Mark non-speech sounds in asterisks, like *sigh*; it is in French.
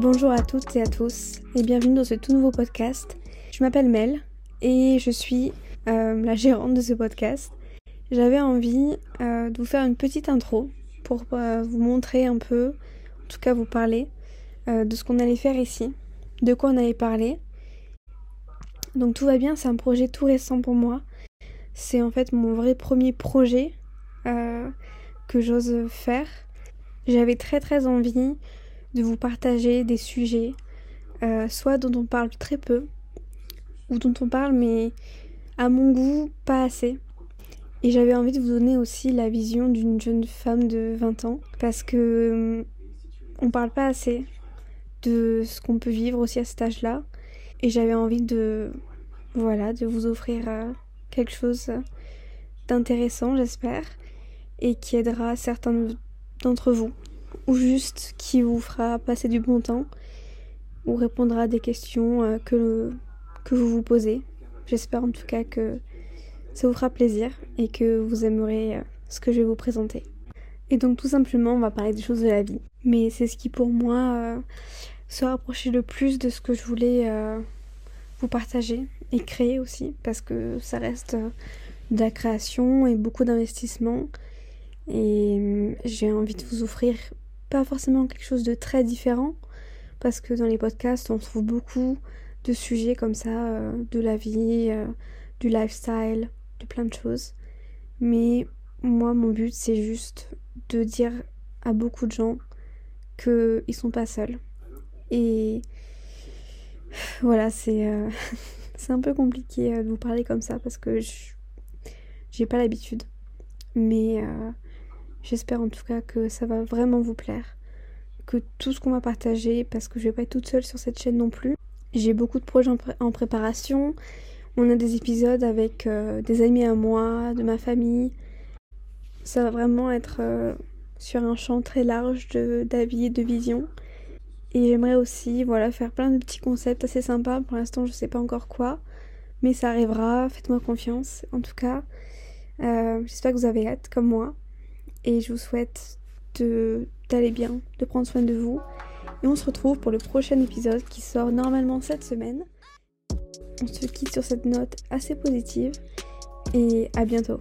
Bonjour à toutes et à tous et bienvenue dans ce tout nouveau podcast. Je m'appelle Mel et je suis euh, la gérante de ce podcast. J'avais envie euh, de vous faire une petite intro pour euh, vous montrer un peu, en tout cas vous parler de ce qu'on allait faire ici, de quoi on allait parler. Donc tout va bien, c'est un projet tout récent pour moi. C'est en fait mon vrai premier projet que j'ose faire. J'avais très très envie de vous partager des sujets, euh, soit dont on parle très peu, ou dont on parle mais à mon goût pas assez. Et j'avais envie de vous donner aussi la vision d'une jeune femme de 20 ans, parce que hum, on parle pas assez de ce qu'on peut vivre aussi à cet âge-là. Et j'avais envie de, voilà, de vous offrir euh, quelque chose d'intéressant, j'espère, et qui aidera certains d'entre vous ou juste qui vous fera passer du bon temps ou répondra à des questions euh, que, que vous vous posez. J'espère en tout cas que ça vous fera plaisir et que vous aimerez euh, ce que je vais vous présenter. Et donc tout simplement on va parler des choses de la vie. Mais c'est ce qui pour moi euh, se rapprochait le plus de ce que je voulais vous partager et créer aussi parce que ça reste de la création et beaucoup d'investissement et j'ai envie de vous offrir pas forcément quelque chose de très différent, parce que dans les podcasts, on trouve beaucoup de sujets comme ça, euh, de la vie, euh, du lifestyle, de plein de choses. Mais moi, mon but, c'est juste de dire à beaucoup de gens qu'ils sont pas seuls. Et voilà, c'est euh, *laughs* un peu compliqué de vous parler comme ça parce que j'ai pas l'habitude. Mais J'espère en tout cas que ça va vraiment vous plaire. Que tout ce qu'on va partager, parce que je vais pas être toute seule sur cette chaîne non plus. J'ai beaucoup de projets en, préparation. On a des épisodes avec euh, des amis à moi, de ma famille. Ça va vraiment être euh, sur un champ très large d'avis et de vision. Et j'aimerais aussi voilà, faire plein de petits concepts assez sympas. Pour l'instant, je sais pas encore quoi. Mais ça arrivera, faites-moi confiance. En tout cas, euh, j'espère que vous avez hâte, comme moi et je vous souhaite d'aller bien, de prendre soin de vous. Et on se retrouve pour le prochain épisode qui sort normalement cette semaine. On se quitte sur cette note assez positive et à bientôt.